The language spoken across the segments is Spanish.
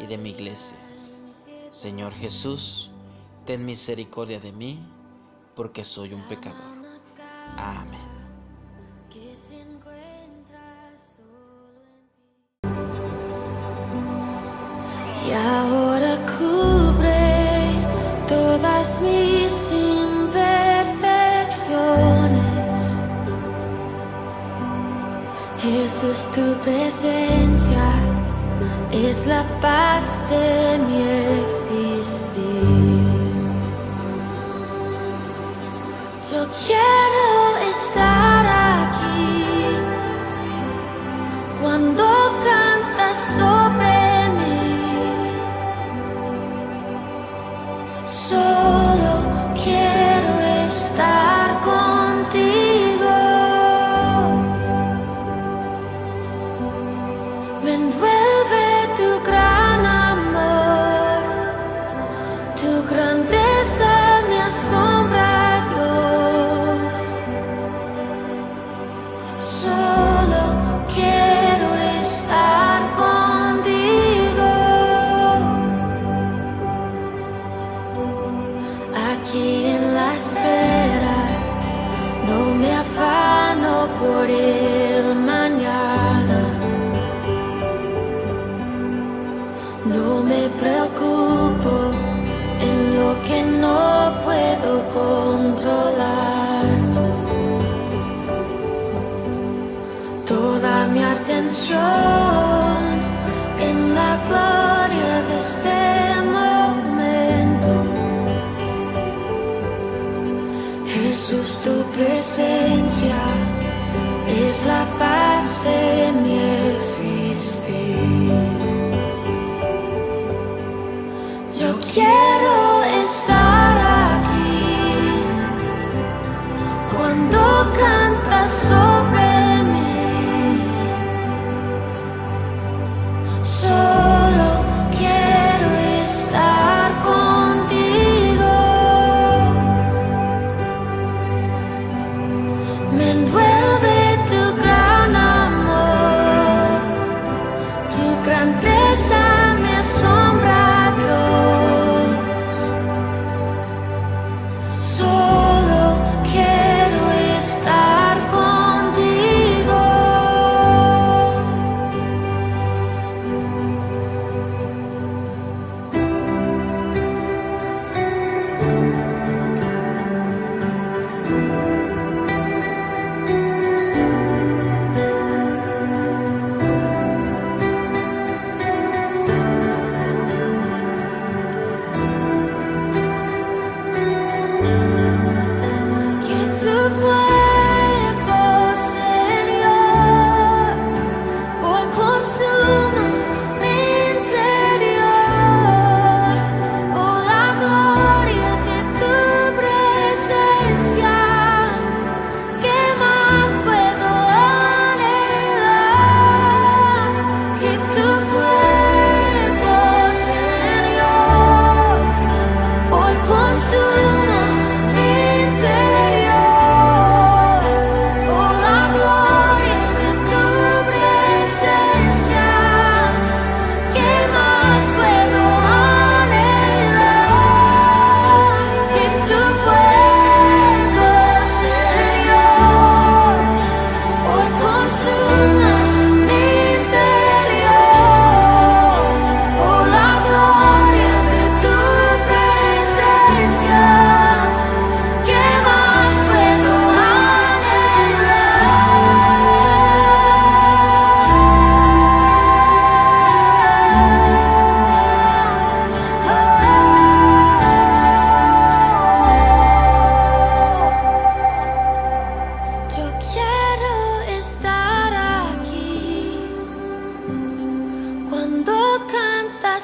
y de mi iglesia. Señor Jesús, ten misericordia de mí, porque soy un pecador. Amén. Y ahora cubre todas mis imperfecciones. Jesús, tu presencia es la paz de mi existir. Yo quiero estar aquí cuando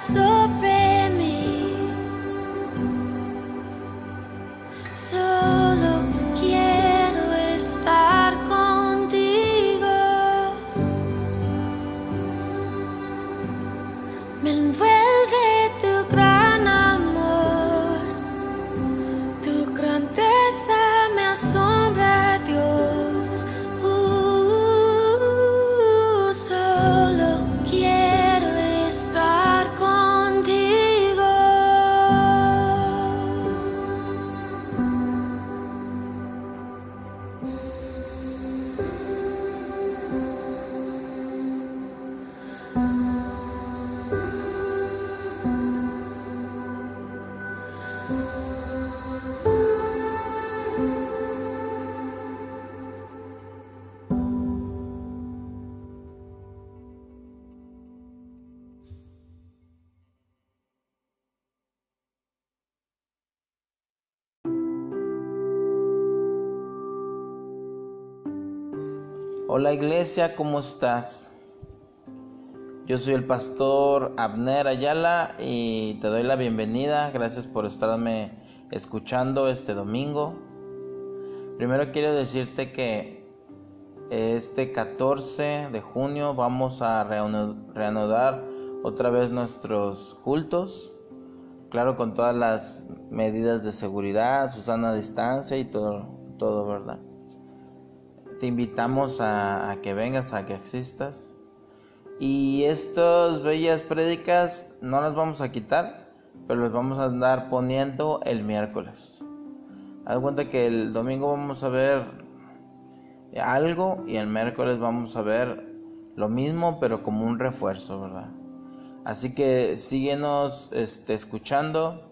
So pretty. Hola iglesia, ¿cómo estás? Yo soy el pastor Abner Ayala y te doy la bienvenida. Gracias por estarme escuchando este domingo. Primero quiero decirte que este 14 de junio vamos a reanu- reanudar otra vez nuestros cultos. Claro, con todas las medidas de seguridad, su sana distancia y todo, todo, ¿verdad? Te invitamos a, que vengas, a que existas. Y estas bellas prédicas no las vamos a quitar, pero las vamos a andar poniendo el miércoles. Haz cuenta que el domingo vamos a ver algo y el miércoles vamos a ver lo mismo, pero como un refuerzo, ¿verdad? Así que síguenos este, escuchando.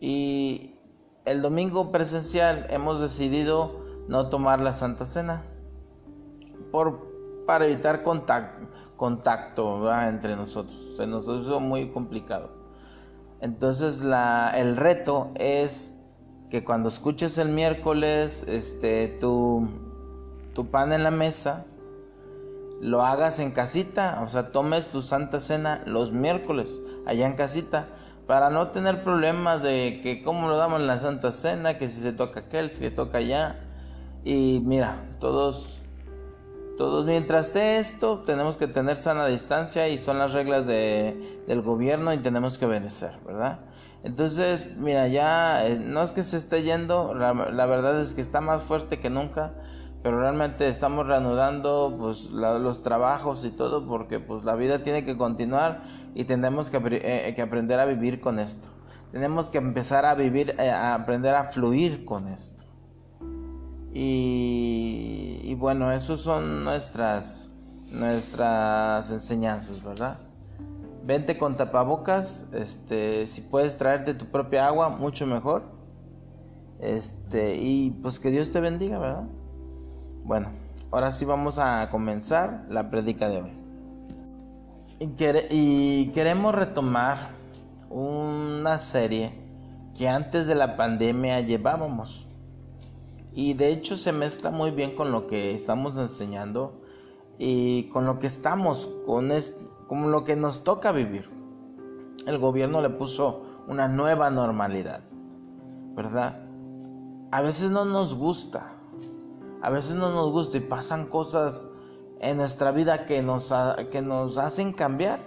Y el domingo presencial hemos decidido no tomar la Santa Cena por para evitar contacto, contacto entre nosotros. Se nos hizo muy complicado. Entonces la, el reto es que cuando escuches el miércoles este, tu, tu pan en la mesa, lo hagas en casita, o sea, tomes tu Santa Cena los miércoles allá en casita para no tener problemas de que cómo lo damos en la Santa Cena, que si se toca aquel, si se toca allá. Y mira, todos, todos mientras esté esto, tenemos que tener sana distancia y son las reglas de, del gobierno y tenemos que obedecer, ¿verdad? Entonces, mira, ya eh, no es que se esté yendo, la, la, verdad es que está más fuerte que nunca, pero realmente estamos reanudando pues los trabajos y todo porque pues la vida tiene que continuar y tenemos que, eh, que aprender a vivir con esto. Tenemos que empezar a vivir, eh, a aprender a fluir con esto. Y, bueno, esos son nuestras nuestras enseñanzas, ¿verdad? Vente con tapabocas, este, si puedes traerte tu propia agua, mucho mejor. Este, y pues que Dios te bendiga, ¿verdad? Bueno, ahora sí vamos a comenzar la prédica de hoy. Y queremos retomar una serie que antes de la pandemia llevábamos y de hecho se mezcla muy bien con lo que estamos enseñando y con lo que estamos, con, es, lo que nos toca vivir. El gobierno le puso una nueva normalidad, ¿verdad? A veces no nos gusta, a veces no nos gusta y pasan cosas en nuestra vida que nos, que nos hacen cambiar.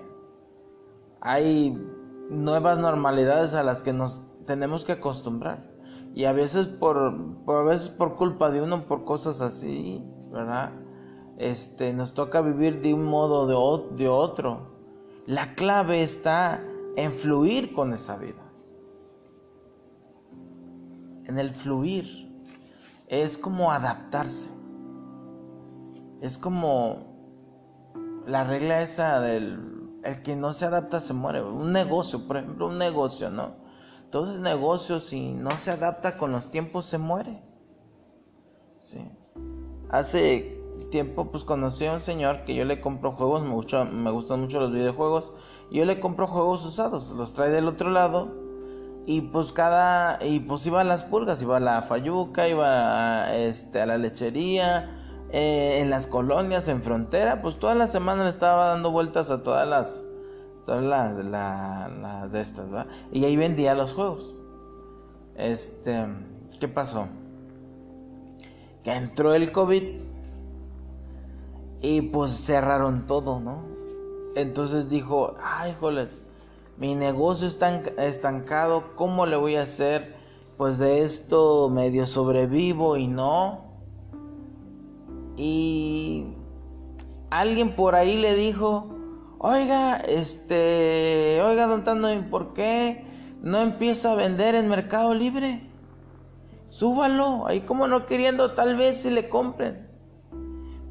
Hay nuevas normalidades a las que nos tenemos que acostumbrar y a veces por, a veces por culpa de uno por cosas así verdad este nos toca vivir de un modo de, o, de otro. La clave está en fluir con esa vida. En el fluir. Es como adaptarse. Es como la regla esa del el que no se adapta se muere. Un negocio por ejemplo un negocio no todo el negocio si no se adapta con los tiempos se muere. Sí. Hace tiempo pues conocí a un señor que yo le compro juegos, me, me gustan mucho los videojuegos, y yo le compro juegos usados, los trae del otro lado y pues cada y pues iba a las pulgas iba a la fayuca iba a, este a la lechería eh, en las colonias en frontera pues toda la semana le estaba dando vueltas a todas las todas las, las de estas ¿verdad? y ahí vendía los juegos este qué pasó que entró el covid y pues cerraron todo no entonces dijo ay joles mi negocio está estancado, ¿cómo le voy a hacer? Pues de esto medio sobrevivo y no. Y alguien por ahí le dijo, oiga, este, oiga, don Tando, ¿por qué no empieza a vender en Mercado Libre? Súbalo, ahí como no queriendo, tal vez si le compren.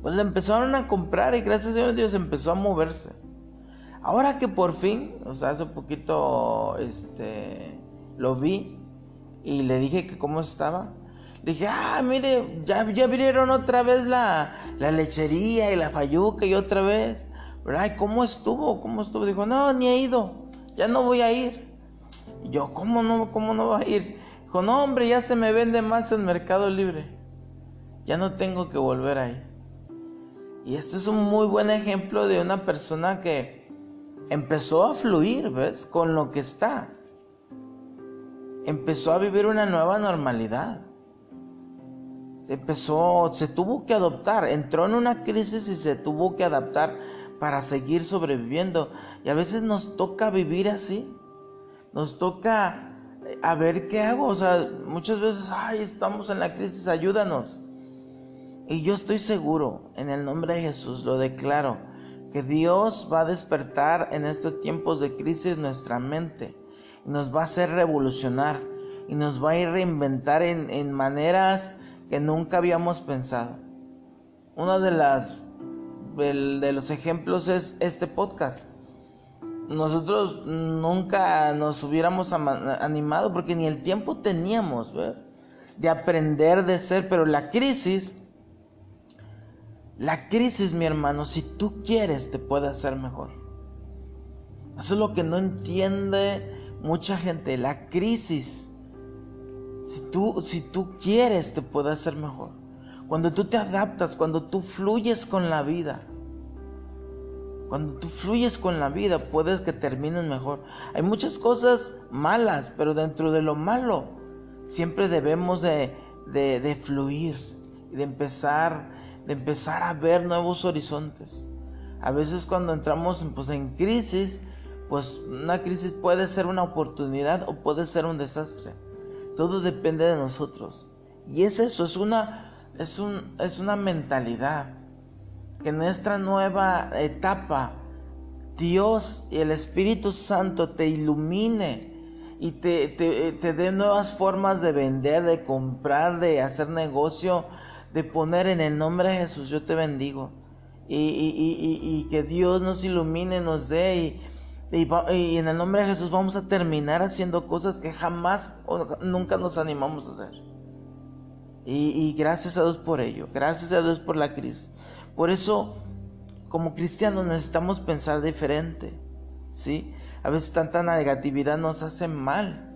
Pues le empezaron a comprar y gracias a Dios empezó a moverse. Ahora que por fin, o sea, hace poquito, este, lo vi y le dije que cómo estaba. Le dije, ah, mire, ya, ya abrieron otra vez la, la lechería y la fayuca y otra vez. Ay, ¿cómo estuvo? ¿Cómo estuvo? Dijo, no, ni he ido, ya no voy a ir. Y yo, ¿cómo no, cómo no va a ir? Dijo, no, hombre, ya se me vende más en Mercado Libre. Ya no tengo que volver ahí. Y este es un muy buen ejemplo de una persona que empezó a fluir, ¿ves? Con lo que está. Empezó a vivir una nueva normalidad. Se empezó, se tuvo que adoptar, entró en una crisis y se tuvo que adaptar para seguir sobreviviendo. Y a veces nos toca vivir así. Nos toca eh, a ver qué hago. O sea, muchas veces, ay, estamos en la crisis, ayúdanos. Y yo estoy seguro, en el nombre de Jesús, lo declaro que Dios va a despertar en estos tiempos de crisis nuestra mente y nos va a hacer revolucionar y nos va a ir reinventar en, maneras que nunca habíamos pensado. Uno de, las, de, los ejemplos es este podcast. Nosotros nunca nos hubiéramos animado porque ni el tiempo teníamos de aprender de ser, pero la crisis la crisis, mi hermano, si tú quieres, te puede hacer mejor. Eso es lo que no entiende mucha gente. La crisis, si tú, si tú quieres, te puede hacer mejor. Cuando tú te adaptas, cuando tú fluyes con la vida. Cuando tú fluyes con la vida, puedes que terminen mejor. Hay muchas cosas malas, pero dentro de lo malo, siempre debemos de, de, de fluir de empezar de empezar a ver nuevos horizontes. A veces cuando entramos en, pues, en crisis, pues una crisis puede ser una oportunidad o puede ser un desastre. Todo depende de nosotros. Y es eso, es una, es un, es una mentalidad. Que en nuestra nueva etapa Dios y el Espíritu Santo te ilumine y te, te, te dé nuevas formas de vender, de comprar, de hacer negocio, de poner en el nombre de Jesús, yo te bendigo. Y, y, que Dios nos ilumine, nos dé. Y, en el nombre de Jesús vamos a terminar haciendo cosas que jamás o nunca nos animamos a hacer. Y, gracias a Dios por ello. Gracias a Dios por la crisis. Por eso, como cristianos, necesitamos pensar diferente. ¿Sí? A veces tanta negatividad nos hace mal.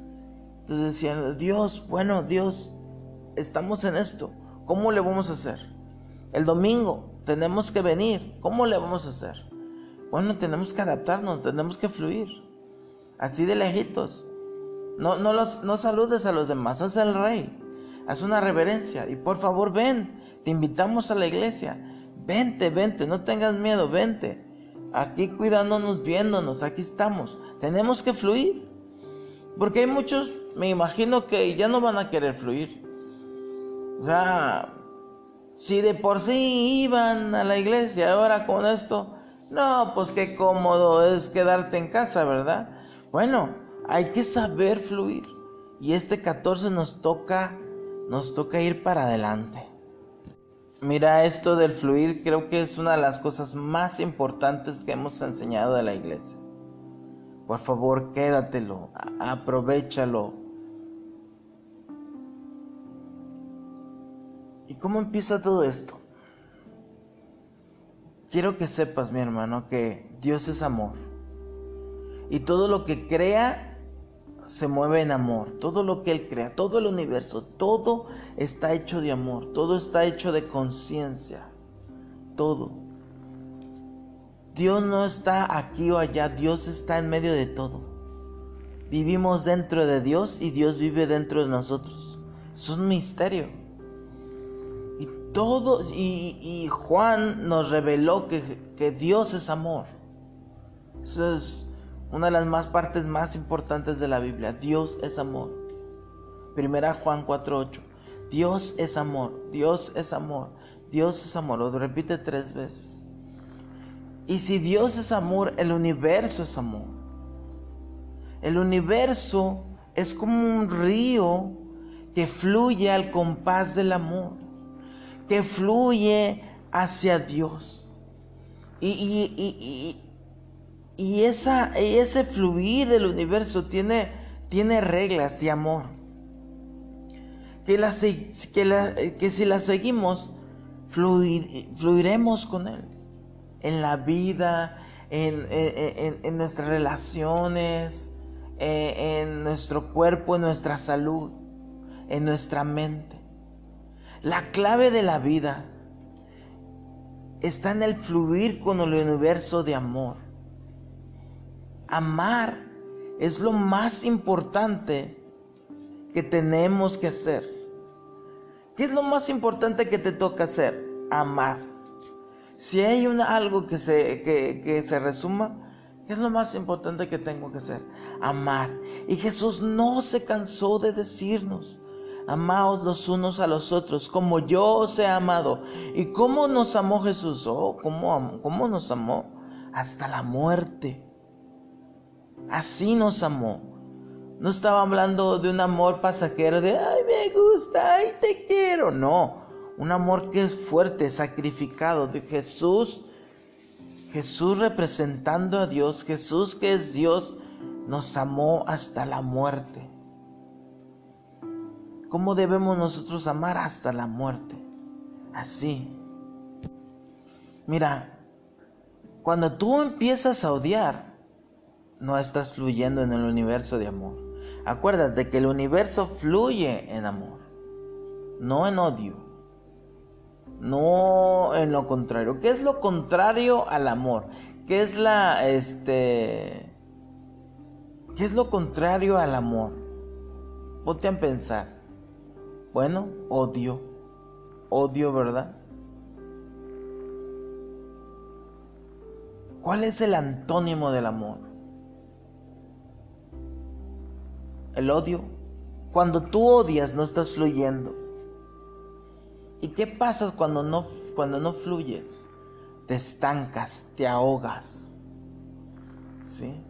Entonces decían, Dios, bueno, Dios, estamos en esto ¿Cómo le vamos a hacer? El domingo tenemos que venir. ¿Cómo le vamos a hacer? Bueno, tenemos que adaptarnos, tenemos que fluir. Así de lejitos. No, no, los, no saludes a los demás, haz el rey. Haz una reverencia. Y por favor, ven. Te invitamos a la iglesia. Vente, vente, no tengas miedo, vente. Aquí cuidándonos, viéndonos, aquí estamos. Tenemos que fluir. Porque hay muchos, me imagino que ya no van a querer fluir. O sea, si de por sí iban a la iglesia, ahora con esto, no, pues qué cómodo es quedarte en casa, ¿verdad? Bueno, hay que saber fluir. Y este 14 nos toca, nos toca ir para adelante. Mira, esto del fluir creo que es una de las cosas más importantes que hemos enseñado de la iglesia. Por favor, quédatelo, aprovechalo, ¿Y cómo empieza todo esto? Quiero que sepas, mi hermano, que Dios es amor. Y todo lo que crea se mueve en amor. Todo lo que Él crea, todo el universo, todo está hecho de amor, todo está hecho de conciencia. Todo. Dios no está aquí o allá, Dios está en medio de todo. Vivimos dentro de Dios y Dios vive dentro de nosotros. Es un misterio. Y todo, y, Juan nos reveló que, que Dios es amor. Eso es una de las más partes más importantes de la Biblia. Dios es amor. Primera Juan 4:8. Dios es amor, Dios es amor, Dios es amor. Lo repite tres veces. Y si Dios es amor, el universo es amor. El universo es como un río que fluye al compás del amor, que fluye hacia Dios. Y, y, y esa, ese fluir del universo tiene, tiene reglas de amor. Que, que, que si las seguimos, fluiremos con Él. En la vida, en, en, nuestras relaciones, eh, en nuestro cuerpo, en nuestra salud, en nuestra mente. La clave de la vida está en el fluir con el universo de amor. Amar es lo más importante que tenemos que hacer. ¿Qué es lo más importante que te toca hacer? Amar. Si hay algo que se, que, se resuma, ¿qué es lo más importante que tengo que hacer? Amar. Y Jesús no se cansó de decirnos, amaos los unos a los otros, como yo os he amado. ¿Y cómo nos amó Jesús? Oh, ¿cómo, cómo nos amó? Hasta la muerte. Así nos amó. No estaba hablando de un amor pasajero de, ay, me gusta, ay, te quiero. No, un amor que es fuerte, sacrificado de Jesús. Jesús representando a Dios, Jesús que es Dios, nos amó hasta la muerte. ¿Cómo debemos nosotros amar hasta la muerte? Así. Mira, cuando tú empiezas a odiar, no estás fluyendo en el universo de amor. Acuérdate que el universo fluye en amor, no en odio, no en lo contrario. ¿Qué es lo contrario al amor? ¿Qué es la este qué es lo contrario al amor? Ponte a pensar. Bueno, odio. Odio, ¿verdad? ¿Cuál es el antónimo del amor? El odio. Cuando tú odias no estás fluyendo. ¿Y qué pasa cuando no, cuando no fluyes? Te estancas, te ahogas. ¿Sí?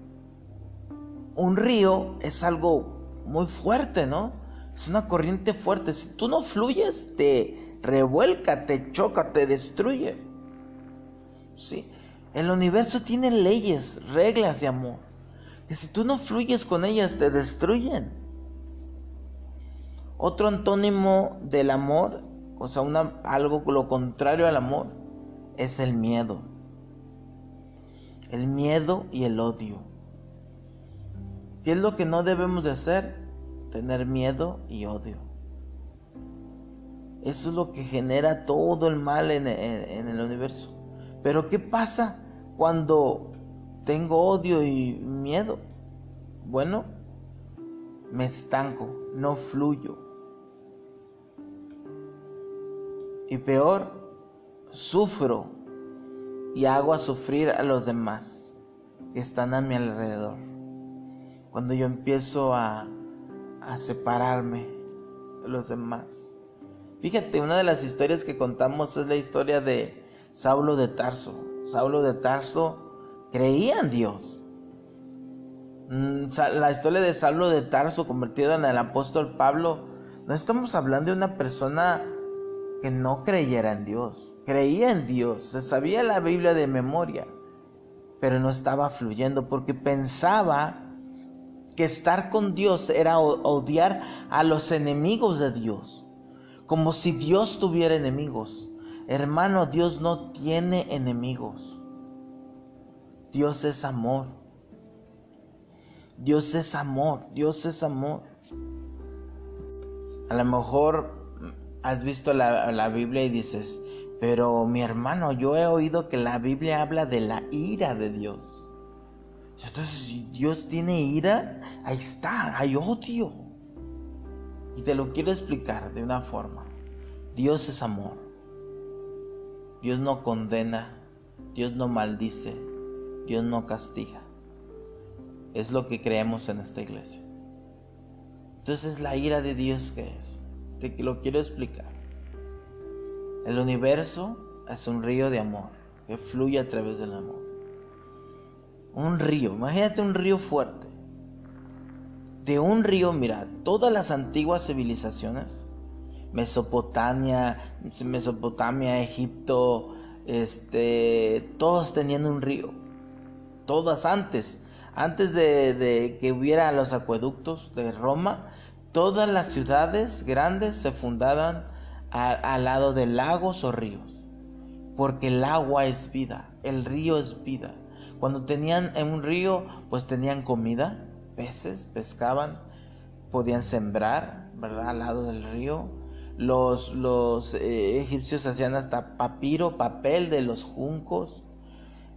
Un río es algo muy fuerte, ¿no? Es una corriente fuerte. Si tú no fluyes, te revuelca, te choca, te destruye. ¿Sí? El universo tiene leyes, reglas de amor que si tú no fluyes con ellas te destruyen. Otro antónimo del amor, o sea, una, algo lo contrario al amor, es el miedo. El miedo y el odio. ¿Qué es lo que no debemos de hacer? Tener miedo y odio. Eso es lo que genera todo el mal en, en el universo. Pero ¿qué pasa cuando tengo odio y miedo. Bueno, me estanco, no fluyo. Y peor, sufro y hago a sufrir a los demás que están a mi alrededor. Cuando yo empiezo a, a separarme de los demás. Fíjate, una de las historias que contamos es la historia de Saulo de Tarso. Saulo de Tarso creía en Dios. Mm, la historia de Saulo de Tarso convertido en el apóstol Pablo, no estamos hablando de una persona que no creyera en Dios. Creía en Dios, se sabía la Biblia de memoria, pero no estaba fluyendo porque pensaba que estar con Dios era odiar a los enemigos de Dios, como si Dios tuviera enemigos. Hermano, Dios no tiene enemigos. Dios es amor. Dios es amor, Dios es amor. A lo mejor has visto la, la Biblia y dices, pero mi hermano, yo he oído que la Biblia habla de la ira de Dios. Entonces, si Dios tiene ira, ahí está, hay odio. Y te lo quiero explicar de una forma. Dios es amor. Dios no condena, Dios no maldice, Dios no castiga. Es lo que creemos en esta iglesia. Entonces la ira de Dios que es. Te lo quiero explicar. El universo es un río de amor que fluye a través del amor. Un río, imagínate un río fuerte. De un río, mira, todas las antiguas civilizaciones, Mesopotamia, Mesopotamia, Egipto, este, todos tenían un río. Todas antes, antes de, que hubiera los acueductos de Roma, todas las ciudades grandes se fundaban al lado de lagos o ríos, porque el agua es vida, el río es vida. Cuando tenían en un río, pues tenían comida, peces, pescaban, podían sembrar, ¿verdad? Al lado del río. Los, los eh, egipcios hacían hasta papiro, papel de los juncos,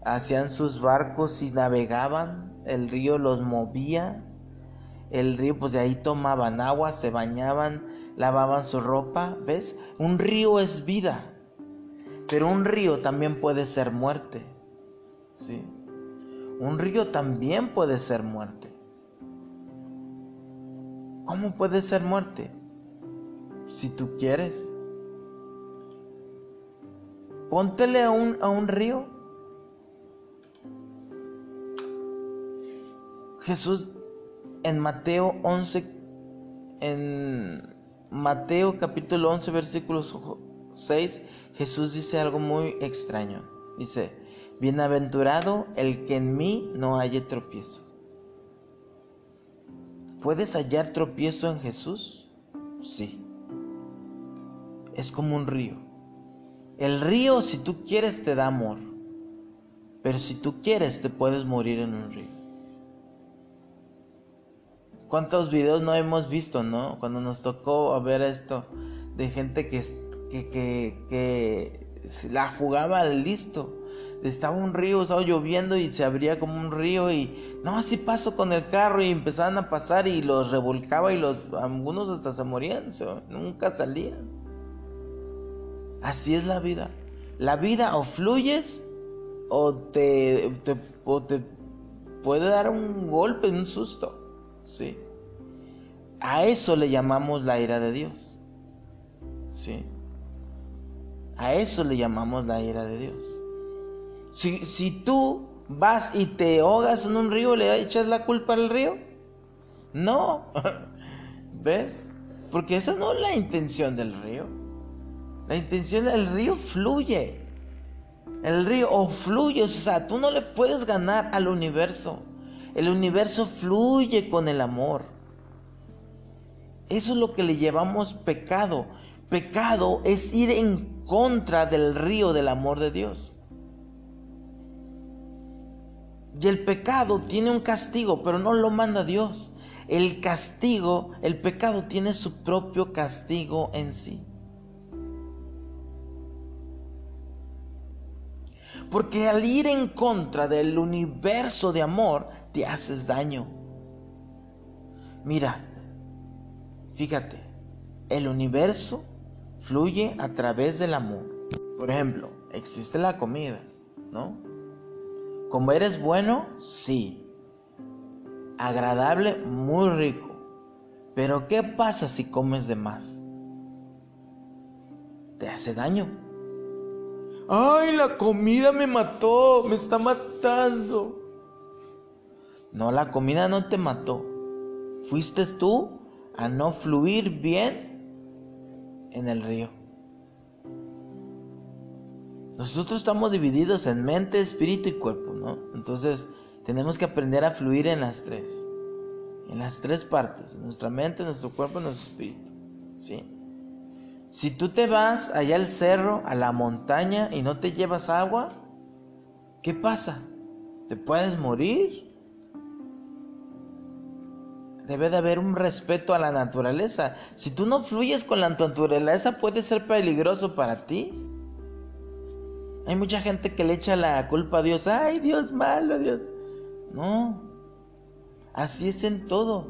hacían sus barcos y navegaban, el río los movía, el río pues de ahí tomaban agua, se bañaban, lavaban su ropa, ¿ves? Un río es vida, pero un río también puede ser muerte, ¿sí? Un río también puede ser muerte. ¿Cómo puede ser muerte? Si tú quieres. Póntele a un, a un río. Jesús en Mateo 11, en Mateo capítulo 11, versículo 6, Jesús dice algo muy extraño. Dice, bienaventurado el que en mí no haya tropiezo. ¿Puedes hallar tropiezo en Jesús? Sí. Es como un río. El río, si tú quieres, te da amor. Pero si tú quieres, te puedes morir en un río. ¿Cuántos videos no hemos visto, no? Cuando nos tocó ver esto de gente que, que, que, la jugaba listo. Estaba un río, estaba lloviendo y se abría como un río y no, así paso con el carro y empezaban a pasar y los revolcaba y los algunos hasta se morían, nunca salían. Así es la vida. La vida o fluyes o te, te, o te puede dar un golpe, un susto. ¿Sí? A eso le llamamos la ira de Dios. ¿sí? A eso le llamamos la ira de Dios. Si, si tú vas y te ahogas en un río, ¿le echas la culpa al río? No. ¿Ves? Porque esa no es la intención del río. La intención del río fluye. El río o fluye, o sea, tú no le puedes ganar al universo. El universo fluye con el amor. Eso es lo que le llevamos pecado. Pecado es ir en contra del río del amor de Dios. Y el pecado tiene un castigo, pero no lo manda Dios. El castigo, el pecado tiene su propio castigo en sí. Porque al ir en contra del universo de amor, te haces daño. Mira, fíjate, el universo fluye a través del amor. Por ejemplo, existe la comida, ¿no? Como eres bueno, sí. Agradable, muy rico. Pero ¿qué pasa si comes de más? Te hace daño. Ay, la comida me mató, me está matando. No, la comida no te mató. Fuiste tú a no fluir bien en el río. Nosotros estamos divididos en mente, espíritu y cuerpo, ¿no? Entonces tenemos que aprender a fluir en las tres. En las tres partes. En nuestra mente, nuestro cuerpo y nuestro espíritu. ¿Sí? Si tú te vas allá al cerro, a la montaña y no te llevas agua, ¿qué pasa? ¿Te puedes morir? Debe de haber un respeto a la naturaleza. Si tú no fluyes con la naturaleza, puede ser peligroso para ti. Hay mucha gente que le echa la culpa a Dios. Ay, Dios malo, Dios. No. Así es en todo.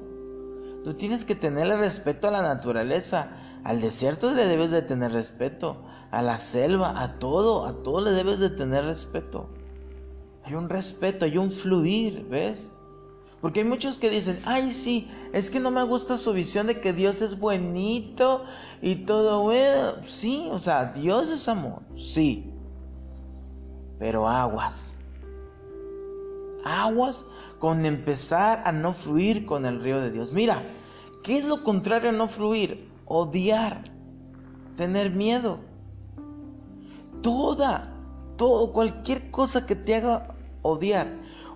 Tú tienes que tenerle respeto a la naturaleza. Al desierto le debes de tener respeto. A la selva, a todo, a todo le debes de tener respeto. Hay un respeto, hay un fluir, ¿ves? Porque hay muchos que dicen, ay sí, es que no me gusta su visión de que Dios es buenito y todo, bueno. Sí, o sea, Dios es amor, sí. Pero aguas. Aguas con empezar a no fluir con el río de Dios. Mira, ¿qué es lo contrario a no fluir? Odiar, tener miedo. Toda, todo, cualquier cosa que te haga odiar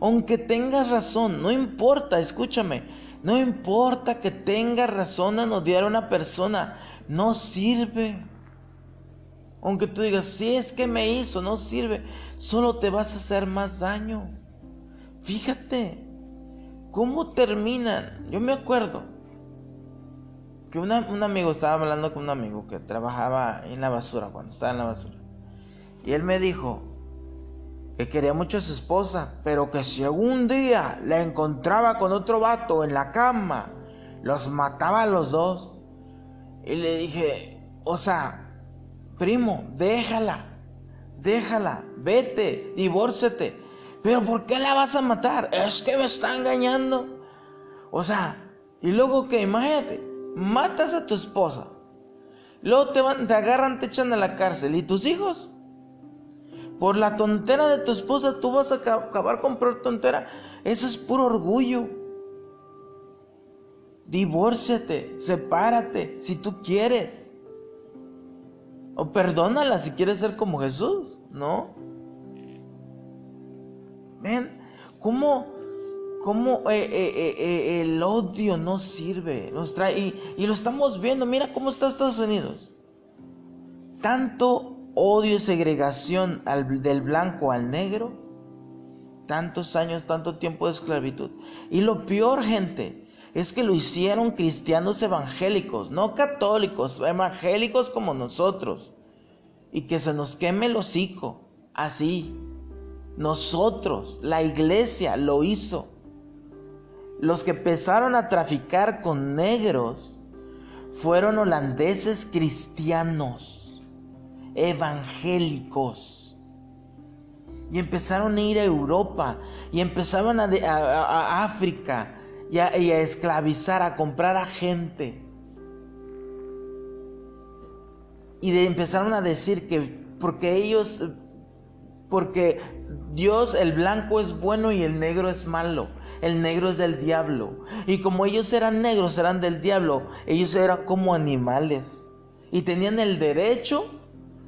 aunque tengas razón, no importa, escúchame, no importa que tengas razón en odiar a una persona, no sirve. Aunque tú digas, si es que me hizo, no sirve, solo te vas a hacer más daño. Fíjate, ¿cómo terminan? Yo me acuerdo que un amigo estaba hablando con un amigo que trabajaba en la basura, cuando estaba en la basura. Y él me dijo, que quería mucho a su esposa, pero que si algún día la encontraba con otro vato en la cama, los mataba a los dos. Y le dije, o sea, primo, déjala, déjala, vete, divórcete. Pero ¿por qué la vas a matar? Es que me está engañando. O sea, y luego que imagínate, matas a tu esposa. Luego te, van, te agarran, te echan a la cárcel. ¿Y tus hijos? Por la tontera de tu esposa tú vas a acabar con por tontera. Eso es puro orgullo. Divórciate, sepárate si tú quieres. O perdónala si quieres ser como Jesús, ¿no? Ven, ¿cómo, cómo eh, eh, eh, el odio no sirve? Nos trae, y, y lo estamos viendo, mira cómo está Estados Unidos. Tanto odio y segregación del blanco al negro, tantos años, tanto tiempo de esclavitud. Y lo peor, gente, es que lo hicieron cristianos evangélicos, no católicos, evangélicos como nosotros. Y que se nos queme el hocico, así. Nosotros, la iglesia lo hizo. Los que empezaron a traficar con negros fueron holandeses cristianos evangélicos. Y empezaron a ir a Europa y empezaban a, África y a, esclavizar, a comprar a gente. Y empezaron a decir que porque ellos, porque Dios, el blanco es bueno y el negro es malo. El negro es del diablo. Y como ellos eran negros, eran del diablo, ellos eran como animales. Y tenían el derecho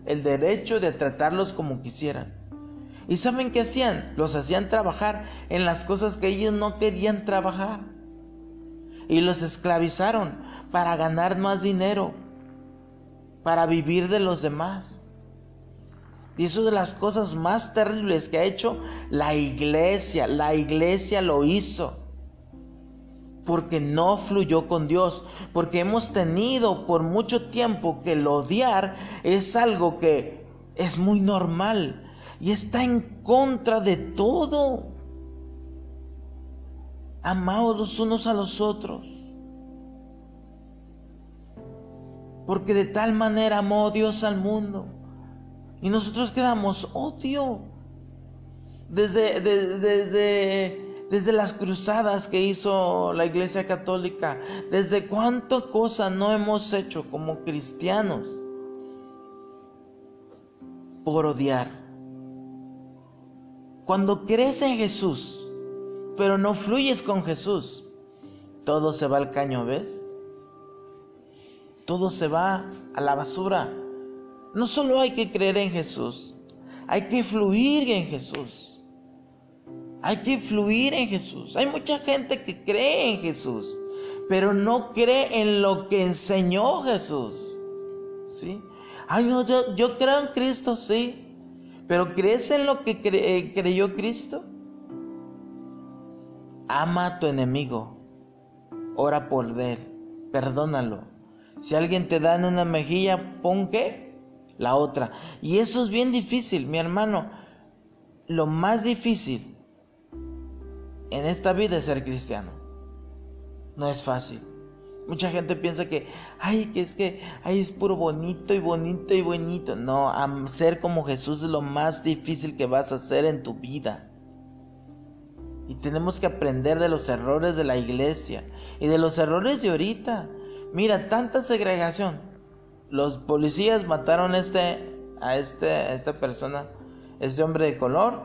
el derecho de tratarlos como quisieran. ¿Y saben qué hacían? Los hacían trabajar en las cosas que ellos no querían trabajar. Y los esclavizaron para ganar más dinero, para vivir de los demás. Y eso es de las cosas más terribles que ha hecho la iglesia. La iglesia lo hizo porque no fluyó con Dios, porque hemos tenido por mucho tiempo que el odiar es algo que es muy normal y está en contra de todo. Amados los unos a los otros. Porque de tal manera amó Dios al mundo. Y nosotros quedamos odio. Desde, desde desde las cruzadas que hizo la Iglesia Católica, desde cuánta cosa no hemos hecho como cristianos por odiar. Cuando crees en Jesús, pero no fluyes con Jesús, todo se va al caño, ¿ves? Todo se va a la basura. No solo hay que creer en Jesús, hay que fluir en Jesús. Hay que fluir en Jesús. Hay mucha gente que cree en Jesús, pero no cree en lo que enseñó Jesús. ¿Sí? Ay, no, yo, creo en Cristo, sí. Pero ¿crees en lo que eh, creyó Cristo? Ama a tu enemigo. ora por él, perdónalo. Si alguien te da en una mejilla, pon qué? La otra. Y eso es bien difícil, mi hermano. Lo más difícil en esta vida es ser cristiano. No es fácil. Mucha gente piensa que, ay, que es que, ay, es puro bonito y bonito y bonito. No, ser como Jesús es lo más difícil que vas a hacer en tu vida. Y tenemos que aprender de los errores de la iglesia y de los errores de ahorita. Mira, tanta segregación. Los policías mataron este, a, este, a esta persona, este hombre de color,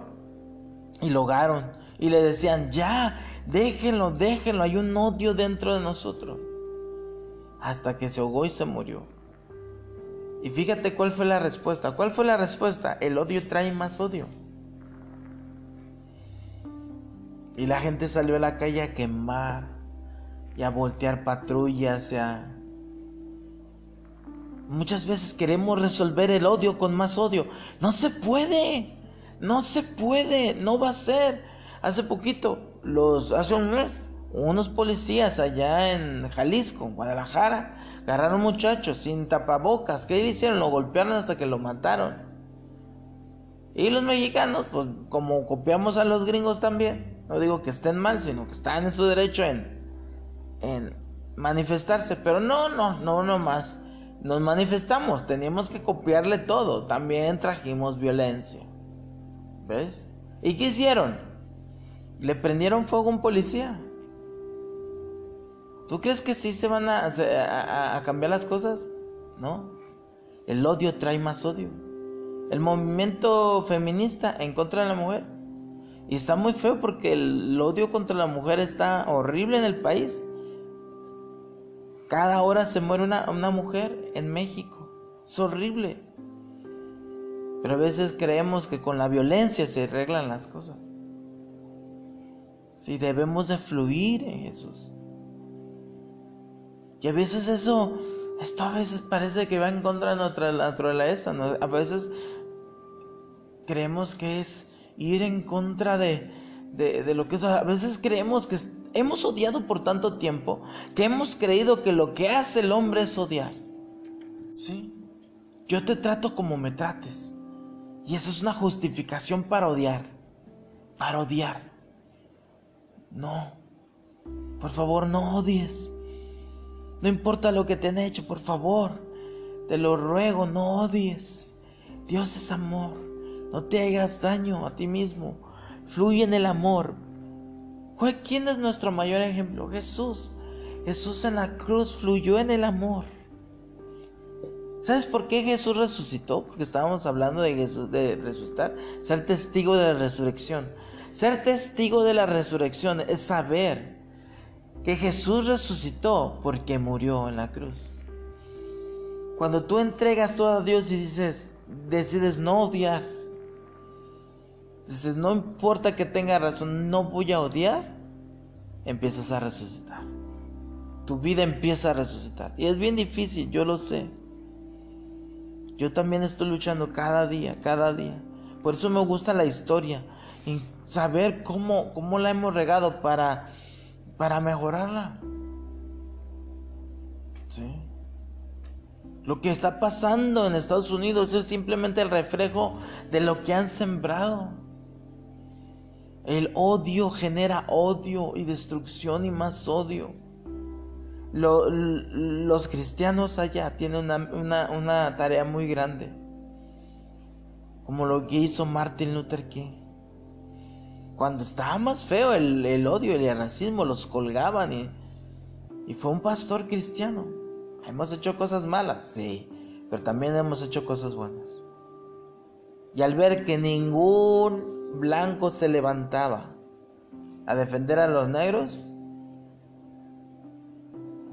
y lo hogaron. Y le decían, ya, déjenlo, déjenlo, hay un odio dentro de nosotros. Hasta que se ahogó y se murió. Y fíjate cuál fue la respuesta. ¿Cuál fue la respuesta? El odio trae más odio. Y la gente salió a la calle a quemar y a voltear patrullas. A... Muchas veces queremos resolver el odio con más odio. No se puede. No se puede. No va a ser. Hace poquito, los, hace un mes, unos policías allá en Jalisco, Guadalajara, agarraron muchachos sin tapabocas. ¿Qué hicieron? Lo golpearon hasta que lo mataron. Y los mexicanos, pues como copiamos a los gringos también, no digo que estén mal, sino que están en su derecho en, en manifestarse. Pero no, no, no, no más. Nos manifestamos, teníamos que copiarle todo. También trajimos violencia. ¿Ves? ¿Y qué hicieron? Le prendieron fuego a un policía. ¿Tú crees que sí se van a, a, a cambiar las cosas? No. El odio trae más odio. El movimiento feminista en contra de la mujer y está muy feo porque el odio contra la mujer está horrible en el país. Cada hora se muere una, mujer en México. Es horrible. Pero a veces creemos que con la violencia se arreglan las cosas. Sí, debemos de fluir en Jesús. Y a veces eso, esto a veces parece que va en contra de nuestra naturaleza. A veces creemos que es ir en contra de, de, lo que es. A veces creemos que hemos odiado por tanto tiempo que hemos creído que lo que hace el hombre es odiar. ¿Sí? Yo te trato como me trates. Y eso es una justificación para odiar. Para odiar. No. Por favor, no odies. No importa lo que te han hecho, por favor. Te lo ruego, no odies. Dios es amor. No te hagas daño a ti mismo. Fluye en el amor. ¿Quién es nuestro mayor ejemplo? Jesús. Jesús en la cruz fluyó en el amor. ¿Sabes por qué Jesús resucitó? Porque estábamos hablando de Jesús de resucitar, ser testigo de la resurrección. Ser testigo de la resurrección es saber que Jesús resucitó porque murió en la cruz. Cuando tú entregas todo a Dios y dices, decides no odiar, Dices, no importa que tenga razón, no voy a odiar. Empiezas a resucitar. Tu vida empieza a resucitar. Y es bien difícil, yo lo sé. Yo también estoy luchando cada día, cada día. Por eso me gusta la historia. Y saber cómo, cómo la hemos regado para, para mejorarla. ¿Sí? Lo que está pasando en Estados Unidos es simplemente el reflejo de lo que han sembrado. El odio genera odio y destrucción y más odio. los cristianos allá tienen una, tarea muy grande. Como lo que hizo Martin Luther King. Cuando estaba más feo el, odio, el racismo, los colgaban y, y fue un pastor cristiano. Hemos hecho cosas malas, sí, pero también hemos hecho cosas buenas. Y al ver que ningún blanco se levantaba a defender a los negros,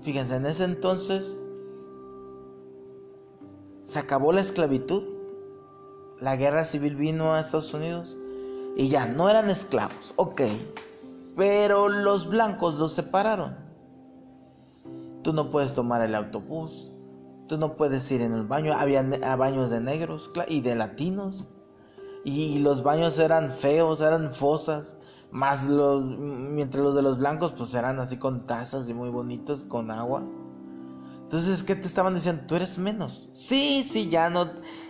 fíjense, en ese entonces se acabó la esclavitud, la guerra civil vino a Estados Unidos y ya no eran esclavos, ok, pero los blancos los separaron. Tú no puedes tomar el autobús, tú no puedes ir en el baño, había baños de negros y de latinos y los baños eran feos, eran fosas, Más los, mientras los de los blancos pues eran así con tazas y muy bonitos, con agua. Entonces, ¿qué te estaban diciendo? Tú eres menos. Sí, sí, ya no,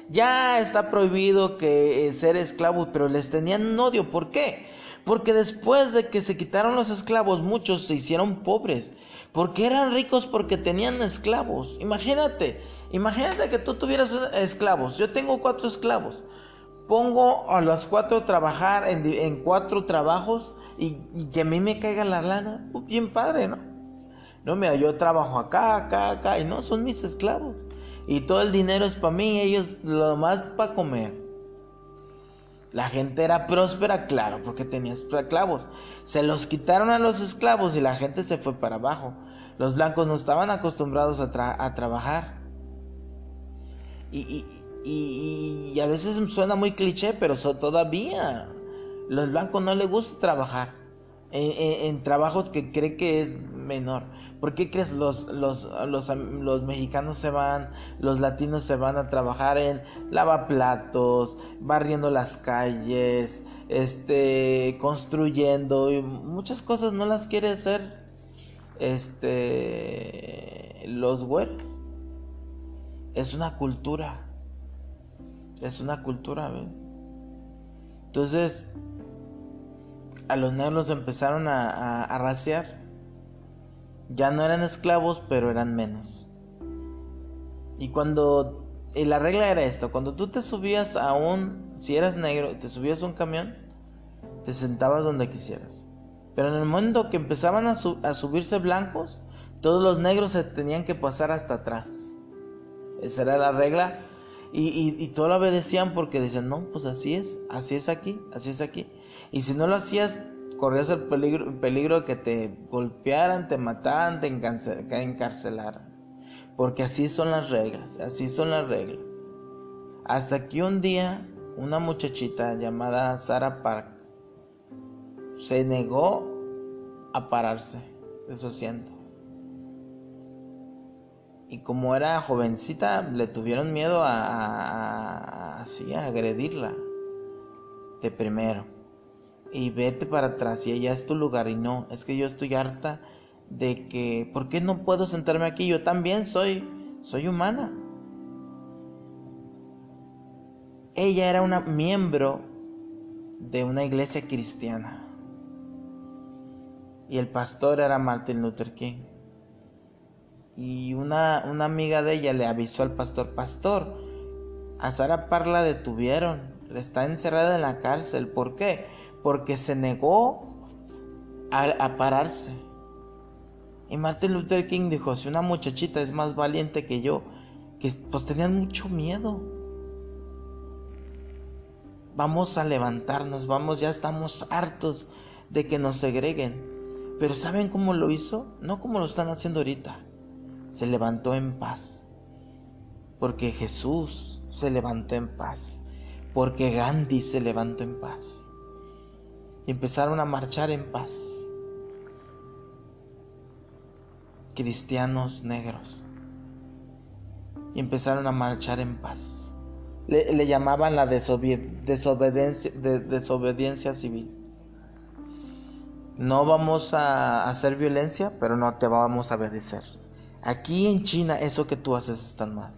ya está prohibido que eh, ser esclavo, pero les tenían odio. ¿Por qué? Porque después de que se quitaron los esclavos, muchos se hicieron pobres. Porque eran ricos porque tenían esclavos. Imagínate, imagínate que tú tuvieras esclavos. Yo tengo cuatro esclavos. Pongo a los cuatro a trabajar en, cuatro trabajos y, que a mí me caiga la lana. bien padre, ¿no? No, mira, yo trabajo acá, acá, acá, y no, son mis esclavos. Y todo el dinero es para mí, ellos lo más para comer. La gente era próspera, claro, porque tenía esclavos. Se los quitaron a los esclavos y la gente se fue para abajo. Los blancos no estaban acostumbrados a, trabajar. Y, a veces suena muy cliché, pero todavía los blancos no les gusta trabajar en, trabajos que cree que es menor. ¿Por qué crees los, los, los, los, mexicanos se van, los latinos se van a trabajar en lavaplatos, barriendo las calles, este, construyendo y muchas cosas no las quiere hacer este los güeros? Es una cultura. Es una cultura, Entonces, a los negros empezaron a, a, a raciar ya no eran esclavos, pero eran menos. Y cuando... Y la regla era esto, cuando tú te subías a un... Si eras negro y te subías a un camión, te sentabas donde quisieras. Pero en el momento que empezaban a, subirse blancos, todos los negros se tenían que pasar hasta atrás. Esa era la regla. Y, y, y lo obedecían porque decían, no, pues así es, así es aquí, así es aquí. Y si no lo hacías, corrías el peligro, el peligro de que te golpearan, te mataran, te encarcelaran. Porque así son las reglas, así son las reglas. Hasta que un día una muchachita llamada Sarah Park se negó a pararse de su asiento. Y como era jovencita, le tuvieron miedo a, así, a agredirla de primero y vete para atrás y allá es tu lugar y no, es que yo estoy harta de que, ¿por qué no puedo sentarme aquí? Yo también soy, soy humana. Ella era una miembro de una iglesia cristiana y el pastor era Martin Luther King. Y una, una amiga de ella le avisó al pastor, pastor, a Sara Parla detuvieron, está encerrada en la cárcel, ¿por qué? porque se negó a, pararse. Y Martin Luther King dijo, si una muchachita es más valiente que yo, que pues tenían mucho miedo. Vamos a levantarnos, vamos, ya estamos hartos de que nos segreguen. Pero ¿saben cómo lo hizo? No como lo están haciendo ahorita. Se levantó en paz. Porque Jesús se levantó en paz. Porque Gandhi se levantó en paz y empezaron a marchar en paz. Cristianos negros. Y empezaron a marchar en paz. Le, llamaban la desobediencia, desobediencia civil. No vamos a hacer violencia, pero no te vamos a obedecer. Aquí en China eso que tú haces está mal.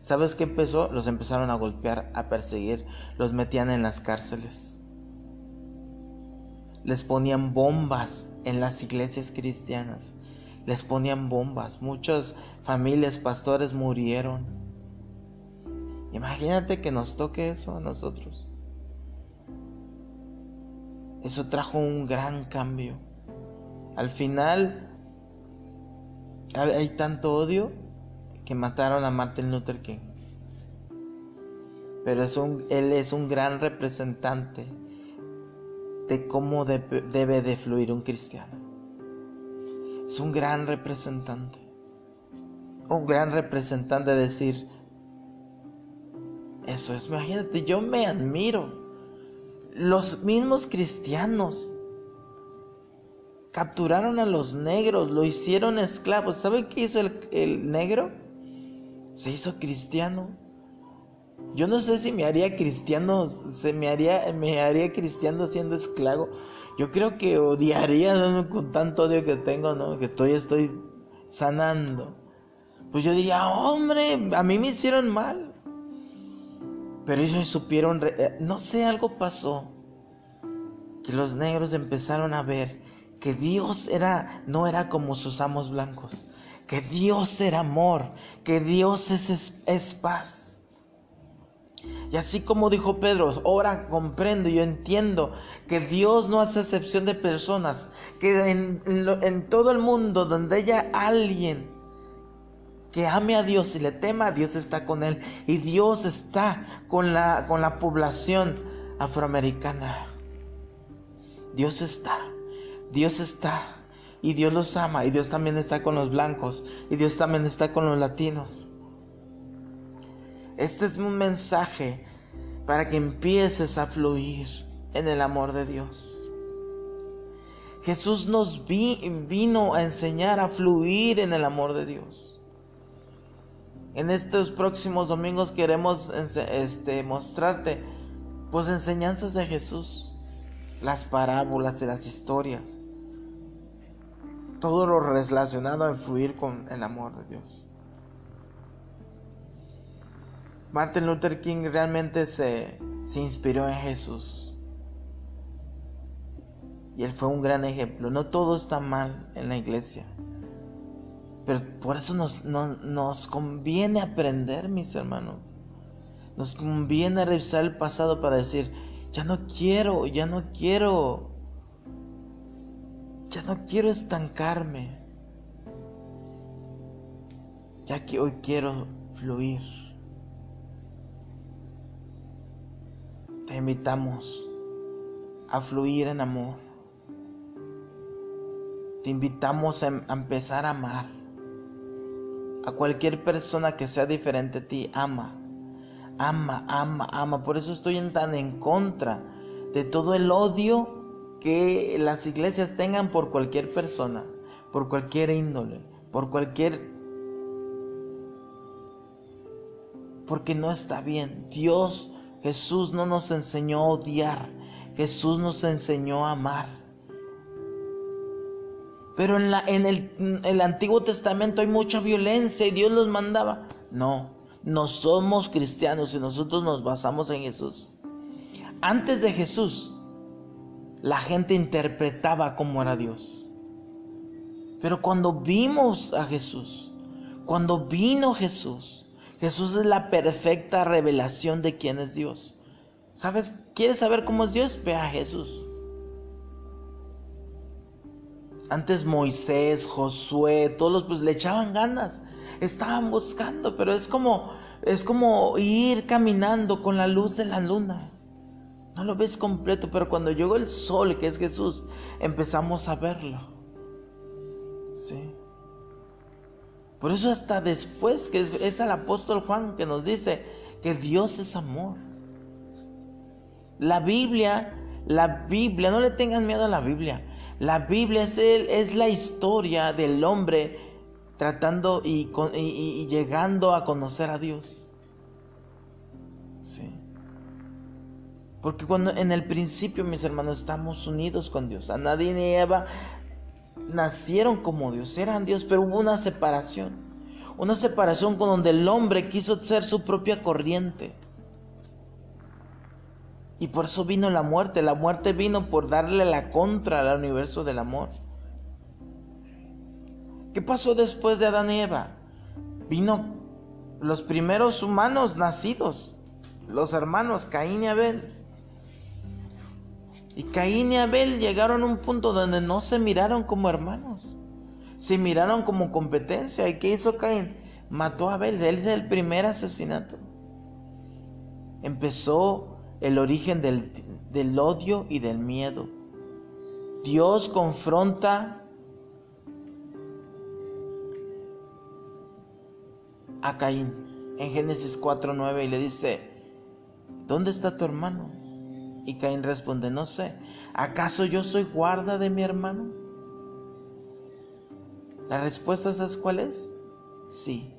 ¿Sabes qué empezó? Los empezaron a golpear, a perseguir, los metían en las cárceles les ponían bombas en las iglesias cristianas. Les ponían bombas. Muchas familias, pastores murieron. Imagínate que nos toque eso a nosotros. Eso trajo un gran cambio. Al final hay tanto odio que mataron a Martin Luther King. Pero él es un gran representante de cómo debe de fluir un cristiano. Es un gran representante. Un gran representante de decir, eso es, imagínate, yo me admiro. Los mismos cristianos capturaron a los negros, lo hicieron esclavos. ¿Saben qué hizo el, el negro? Se hizo cristiano. Yo no sé si me haría cristiano, se me haría, me haría cristiano siendo esclavo. Yo creo que odiaría con tanto odio que tengo, ¿no? Que todavía estoy sanando. Pues yo diría, hombre, a mí me hicieron mal. Pero ellos supieron, eh, no sé, algo pasó. Que los negros empezaron a ver que Dios era, no era como sus amos blancos. Que Dios era amor, que Dios es, es paz. Y así como dijo Pedro, ahora comprendo, yo entiendo que Dios no hace excepción de personas, que en, todo el mundo donde haya alguien que ame a Dios y le tema, Dios está con él. Y Dios está con la, con la población afroamericana. Dios está, Dios está. Y Dios los ama. Y Dios también está con los blancos. Y Dios también está con los latinos. Este es un mensaje para que empieces a fluir en el amor de Dios. Jesús nos vino a enseñar a fluir en el amor de Dios. En estos próximos domingos queremos este, mostrarte pues enseñanzas de Jesús, las parábolas y las historias, todo lo relacionado a fluir con el amor de Dios. Martin Luther King realmente se, inspiró en Jesús. Y él fue un gran ejemplo. No todo está mal en la iglesia. Pero por eso nos, nos conviene aprender, mis hermanos. Nos conviene revisar el pasado para decir, ya no quiero, ya no quiero, ya no quiero estancarme. Ya que hoy quiero fluir. Te invitamos a fluir en amor. Te invitamos a empezar a amar. A cualquier persona que sea diferente a ti, ama. Ama, ama, ama. Por eso estoy tan en contra de todo el odio que las iglesias tengan por cualquier persona, por cualquier índole, por cualquier... Porque no está bien. Dios Jesús no nos enseñó a odiar, Jesús nos enseñó a amar. Pero en, la, en, el, Antiguo Testamento hay mucha violencia y Dios los mandaba. No, no somos cristianos y nosotros nos basamos en Jesús. Antes de Jesús, la gente interpretaba cómo era Dios. Pero cuando vimos a Jesús, cuando vino Jesús, Jesús es la perfecta revelación de quién es Dios. ¿Sabes? ¿Quieres saber cómo es Dios? Ve a Jesús. Antes Moisés, Josué, todos pues le echaban ganas. Estaban buscando, pero es como es como ir caminando con la luz de la luna. No lo ves completo, pero cuando llegó el sol, que es Jesús, empezamos a verlo. Sí. Por eso hasta después que es, es el apóstol Juan que nos dice que Dios es amor. La Biblia, la Biblia, no le tengan miedo a la Biblia. La Biblia es, el, es la historia del hombre tratando y, y, llegando a conocer a Dios. Sí. Porque cuando en el principio, mis hermanos, estamos unidos con Dios. A ni Eva nacieron como Dios, eran Dios, pero hubo una separación. Una separación con donde el hombre quiso ser su propia corriente. Y por eso vino la muerte. La muerte vino por darle la contra al universo del amor. ¿Qué pasó después de Adán y Eva? Vino los primeros humanos nacidos, los hermanos Caín y Abel. Y Caín y Abel llegaron a un punto donde no se miraron como hermanos, se miraron como competencia. ¿Y qué hizo Caín? Mató a Abel, él es el primer asesinato. Empezó el origen del, del odio y del miedo. Dios confronta a Caín en Génesis 4:9 y le dice, ¿dónde está tu hermano? Y Caín responde, no sé, ¿acaso yo soy guarda de mi hermano? La respuesta es cuál es? Sí,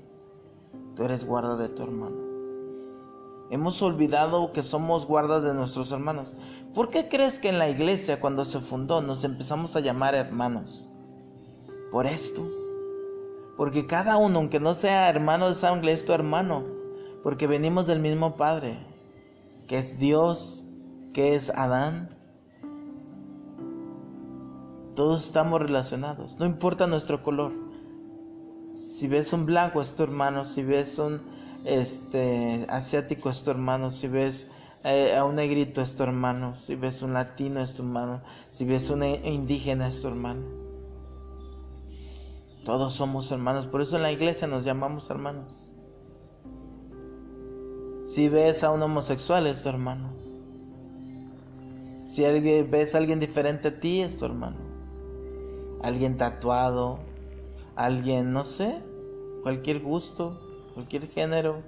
tú eres guarda de tu hermano. Hemos olvidado que somos guardas de nuestros hermanos. ¿Por qué crees que en la iglesia cuando se fundó nos empezamos a llamar hermanos? Por esto. Porque cada uno, aunque no sea hermano de sangre, es tu hermano. Porque venimos del mismo Padre, que es Dios, que es Adán. Todos estamos relacionados, no importa nuestro color. Si ves un blanco es tu hermano, si ves un este asiático es tu hermano, si ves eh, a un negrito es tu hermano, si ves un latino es tu hermano, si ves un indígena es tu hermano. Todos somos hermanos, por eso en la iglesia nos llamamos hermanos. Si ves a un homosexual es tu hermano. Si alguien, ves a alguien diferente a ti es tu hermano. Alguien tatuado, alguien, no sé, cualquier gusto, cualquier género,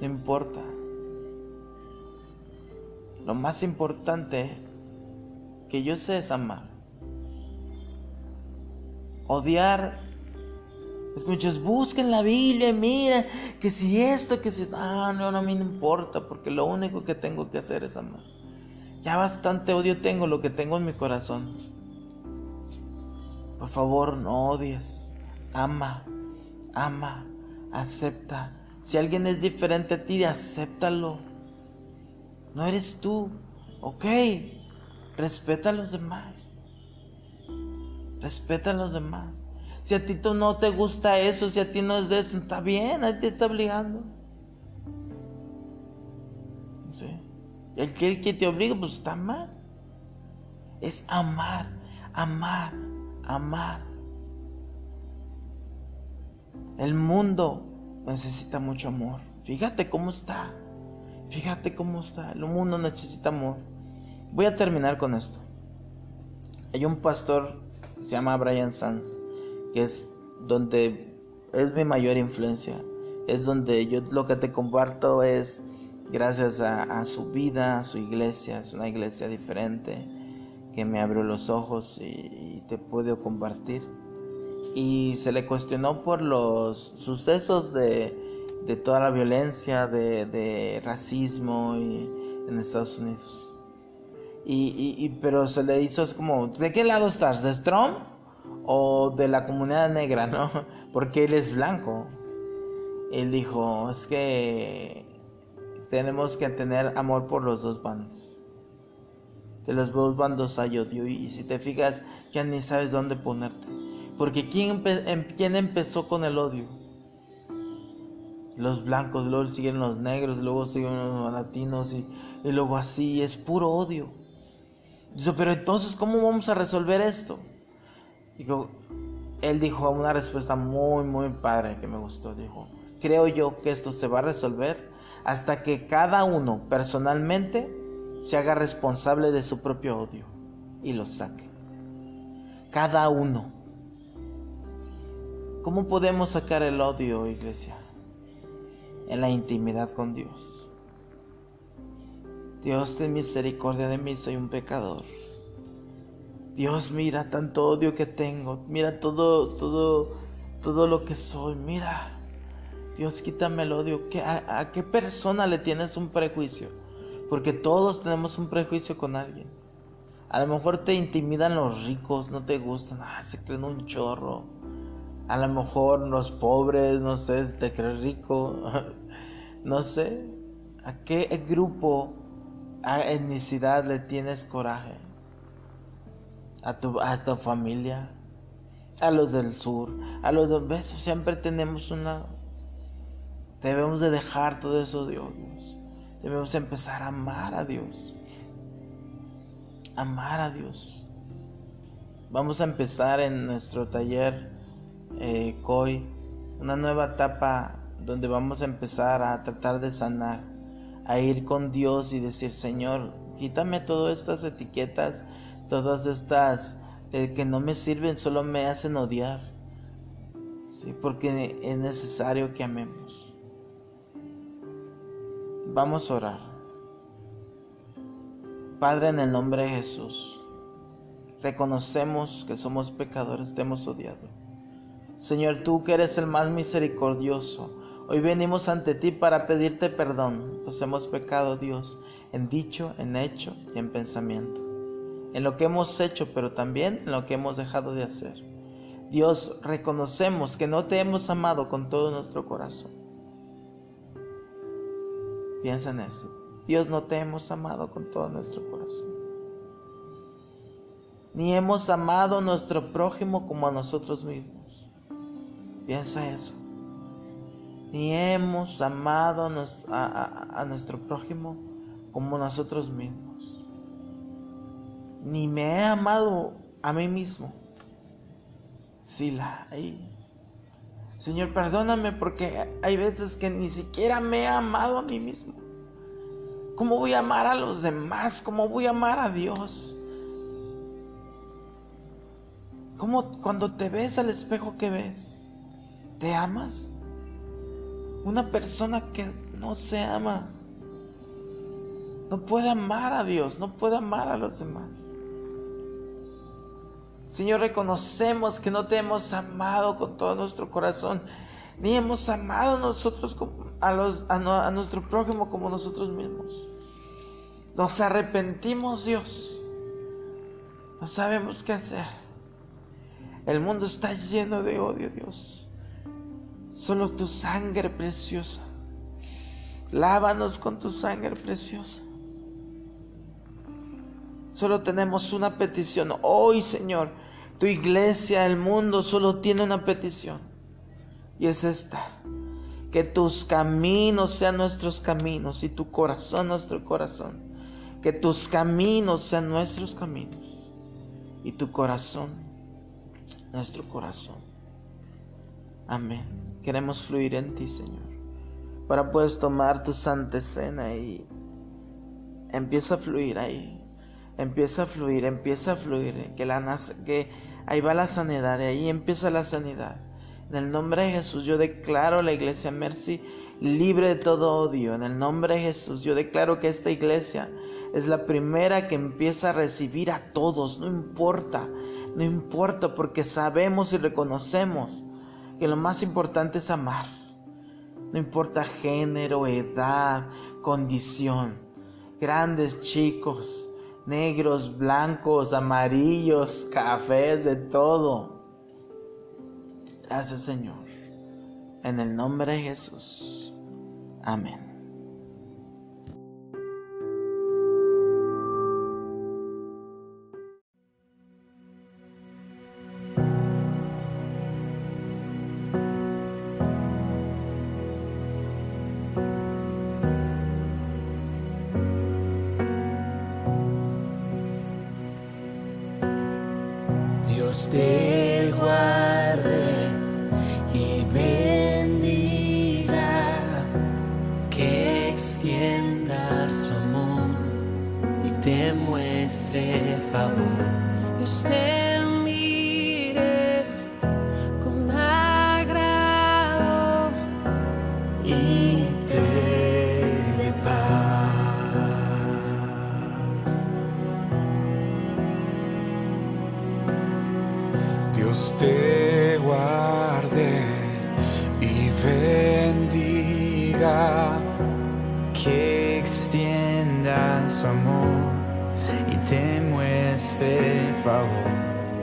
no importa. Lo más importante que yo sé es amar. Odiar. Es muchos busquen la Biblia, mira, que si esto, que si. Ah, no, no, a mí no importa, porque lo único que tengo que hacer es amar. Ya bastante odio tengo lo que tengo en mi corazón. Por favor, no odies. Ama, ama, acepta. Si alguien es diferente a ti, acéptalo. No eres tú. Ok. Respeta a los demás. Respeta a los demás. Si a ti tú no te gusta eso, si a ti no es de eso, está bien, ahí te está obligando. El que, que te obliga, pues está mal. Es amar, amar, amar. El mundo necesita mucho amor. Fíjate cómo está. Fíjate cómo está. El mundo necesita amor. Voy a terminar con esto. Hay un pastor, se llama Brian Sands, que es donde es mi mayor influencia. Es donde yo lo que te comparto es gracias a, su vida, a su iglesia. Es una iglesia diferente que me abrió los ojos y te puedo compartir y se le cuestionó por los sucesos de, de toda la violencia, de, de racismo en Estados Unidos. Y, y, pero se le hizo es como, ¿de qué lado estás? ¿De Trump o de la comunidad negra, no? Porque él es blanco. Él dijo, es que tenemos que tener amor por los dos bandos. De los dos bandos hay odio y si te fijas ya ni sabes dónde ponerte. Porque ¿quién, em, ¿quién empezó con el odio? Los blancos, luego siguen los negros, luego siguen los latinos y, luego así, es puro odio. Dice, pero entonces, ¿cómo vamos a resolver esto? Dijo, él dijo una respuesta muy, muy padre que me gustó. Dijo, creo yo que esto se va a resolver hasta que cada uno personalmente se haga responsable de su propio odio y lo saque. Cada uno. ¿Cómo podemos sacar el odio, iglesia? En la intimidad con Dios. Dios, ten misericordia de mí, soy un pecador. Dios, mira tanto odio que tengo. Mira todo, todo, todo lo que soy. Mira. Dios, quítame el odio. a, ¿A qué persona le tienes un prejuicio? Porque todos tenemos un prejuicio con alguien. A lo mejor te intimidan los ricos, no te gustan. Ah, se creen un chorro. A lo mejor los pobres, no sé, te crees rico, no sé. ¿A qué grupo, a etnicidad le tienes coraje? A tu, a tu familia, a los del sur, a los del beso, siempre tenemos una... Debemos de dejar todo eso, Dios. Debemos empezar a amar a Dios. Amar a Dios. Vamos a empezar en nuestro taller eh, COI, una nueva etapa donde vamos a empezar a tratar de sanar, a ir con Dios y decir, Señor, quítame todas estas etiquetas, todas estas eh, que no me sirven, solo me hacen odiar. Sí, porque es necesario que amemos. Vamos a orar. Padre, en el nombre de Jesús, reconocemos que somos pecadores, te hemos odiado. Señor, tú que eres el más misericordioso, Hoy venimos ante ti para pedirte perdón, pues hemos pecado, Dios, en dicho, en hecho y en pensamiento. En lo que hemos hecho, pero también en lo que hemos dejado de hacer. Dios, reconocemos que no te hemos amado con todo nuestro corazón. Piensa en eso. Dios, no te hemos amado con todo nuestro corazón. Ni hemos amado a nuestro prójimo como a nosotros mismos. Piensa eso ni hemos amado a, nuestro prójimo como nosotros mismos. Ni me he amado a mí mismo. Sila, ahí. Señor, perdóname porque hay veces que ni siquiera me he amado a mí mismo. ¿Cómo voy a amar a los demás? ¿Cómo voy a amar a Dios? ¿Cómo cuando te ves al espejo que ves? ¿Te amas? Una persona que no se ama no puede amar a Dios, no puede amar a los demás. Señor, reconocemos que no te hemos amado con todo nuestro corazón, ni hemos amado a, los, a, nuestro prójimo como nosotros mismos. Nos arrepentimos, Dios. No sabemos qué hacer. El mundo está lleno de odio, Dios. Solo tu sangre preciosa. Lávanos con tu sangre preciosa. Solo tenemos una petición. Hoy, Señor, tu iglesia, el mundo solo tiene una petición. Y es esta. Que tus caminos sean nuestros caminos y tu corazón nuestro corazón. Que tus caminos sean nuestros caminos y tu corazón nuestro corazón. Amén. Queremos fluir en ti, Señor. Para puedes tomar tu santa cena y empieza a fluir ahí. Empieza a fluir, empieza a fluir. Que, la, que ahí va la sanidad, de ahí empieza la sanidad. En el nombre de Jesús yo declaro la iglesia Mercy libre de todo odio. En el nombre de Jesús yo declaro que esta iglesia es la primera que empieza a recibir a todos. No importa, no importa porque sabemos y reconocemos que lo más importante es amar. No importa género, edad, condición. Grandes, chicos, negros, blancos, amarillos, cafés, de todo. Gracias Señor. En el nombre de Jesús. Amén.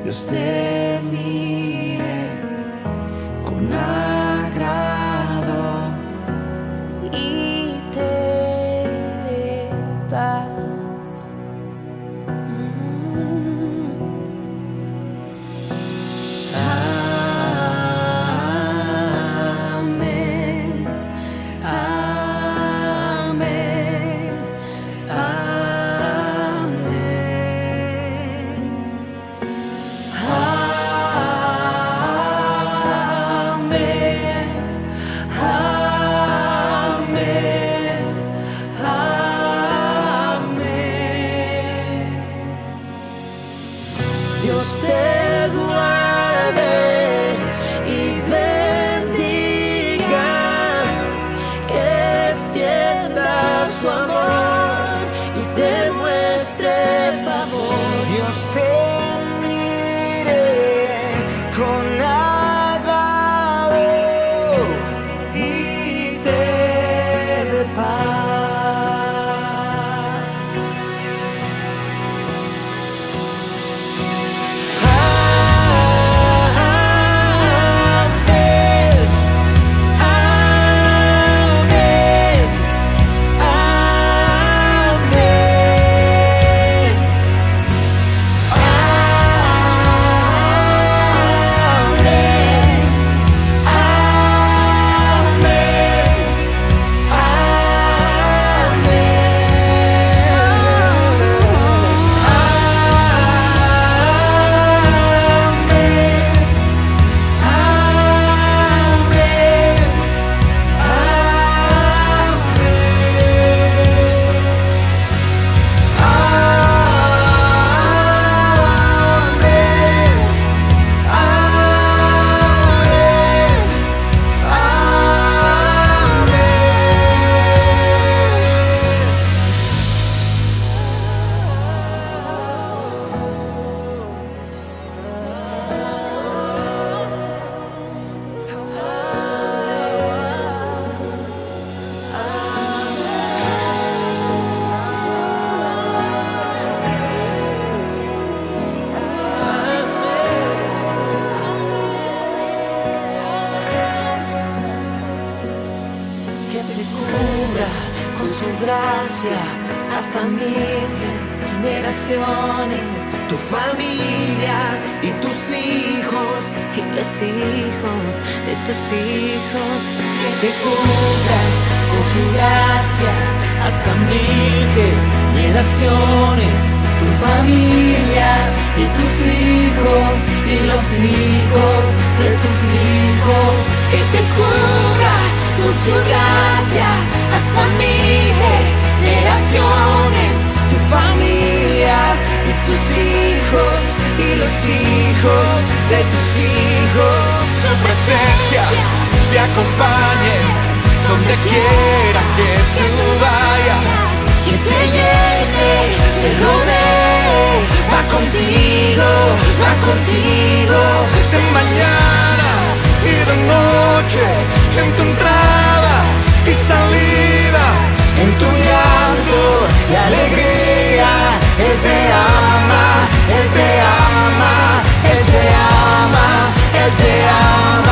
Dios te te acompañe donde quiera que tú vayas. Que te lleve, te rodee, va contigo, va contigo. De mañana y de noche, en tu entrada y salida, en tu llanto y alegría. Él te ama, Él te ama, Él te ama, Él te ama.